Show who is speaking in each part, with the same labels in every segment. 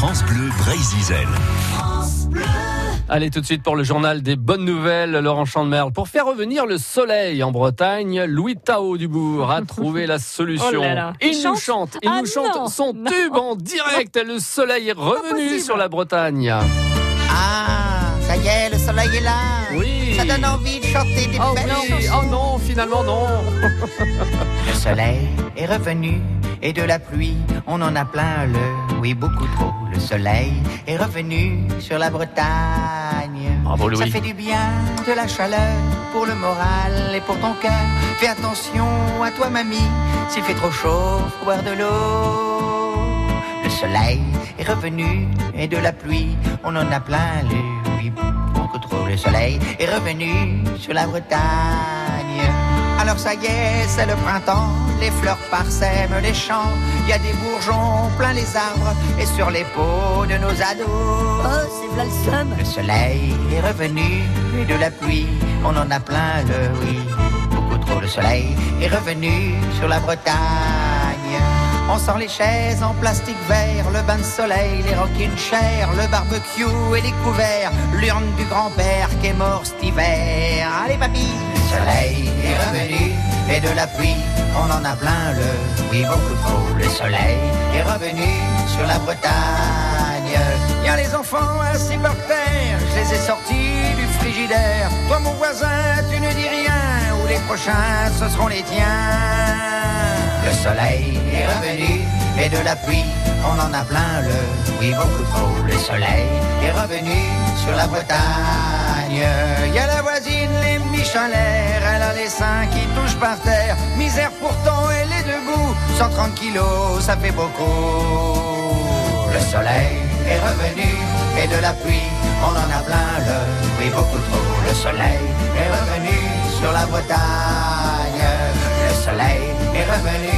Speaker 1: France Bleu Brésil.
Speaker 2: Allez tout de suite pour le journal des bonnes nouvelles, Laurent Chandemerle. Pour faire revenir le soleil en Bretagne, Louis Tao Dubourg a trouvé la solution.
Speaker 3: Oh là là.
Speaker 2: Il,
Speaker 3: Il
Speaker 2: nous
Speaker 3: chante
Speaker 2: il
Speaker 3: Ah
Speaker 2: nous chante
Speaker 3: non,
Speaker 2: son
Speaker 3: non.
Speaker 2: tube en direct. Le soleil est revenu sur la Bretagne.
Speaker 4: Ah, ça y est, le soleil est là.
Speaker 2: Oui.
Speaker 4: Ça donne envie de chanter des
Speaker 2: Oh
Speaker 4: belles
Speaker 2: oui,
Speaker 4: chansons.
Speaker 2: oh non, finalement non.
Speaker 4: Le soleil est revenu et de la pluie, on en a plein le, oui beaucoup trop. Le soleil est revenu sur la Bretagne.
Speaker 2: Bravo, Louis.
Speaker 4: Ça fait du bien, de la chaleur pour le moral et pour ton cœur. Fais attention à toi mamie, s'il fait trop chaud, faut boire de l'eau. Le soleil est revenu et de la pluie, on en a plein le, oui beaucoup trop. Le soleil est revenu sur la Bretagne. Alors ça y est, c'est le printemps, les fleurs parsèment les champs, il y a des bourgeons plein les arbres et sur les peaux de nos ados.
Speaker 3: Oh, c'est le.
Speaker 4: Le soleil est revenu et de la pluie, on en a plein le oui, beaucoup trop. Le soleil est revenu sur la Bretagne. On sort les chaises en plastique vert, le bain de soleil, les rocking chairs, le barbecue et les couverts, l'urne du grand-père qui est mort cet hiver. Allez papy Le soleil et de la pluie, on en a plein le oui beaucoup trop. Le soleil est revenu sur la Bretagne. Y a les enfants assis par terre, je les ai sortis du frigidaire. Toi mon voisin, tu ne dis rien, ou les prochains ce seront les tiens. Le soleil est revenu et de la pluie, on en a plein le oui beaucoup trop. Le soleil est revenu sur la Bretagne. Y a la voisine, les Michelère, Misère pourtant, elle est debout. 130 kilos, ça fait beaucoup. Le soleil est revenu et de la pluie, on en a plein le oui beaucoup trop. Le soleil est revenu sur la Bretagne. Le soleil est revenu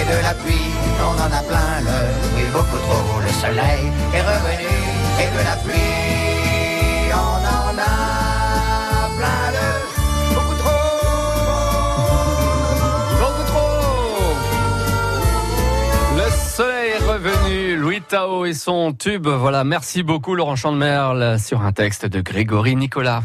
Speaker 4: et de la pluie, on en a plein le oui beaucoup trop. Le soleil est revenu
Speaker 2: Et son tube. Voilà, merci beaucoup Laurent Chandemerle sur un texte de Grégory Nicolas.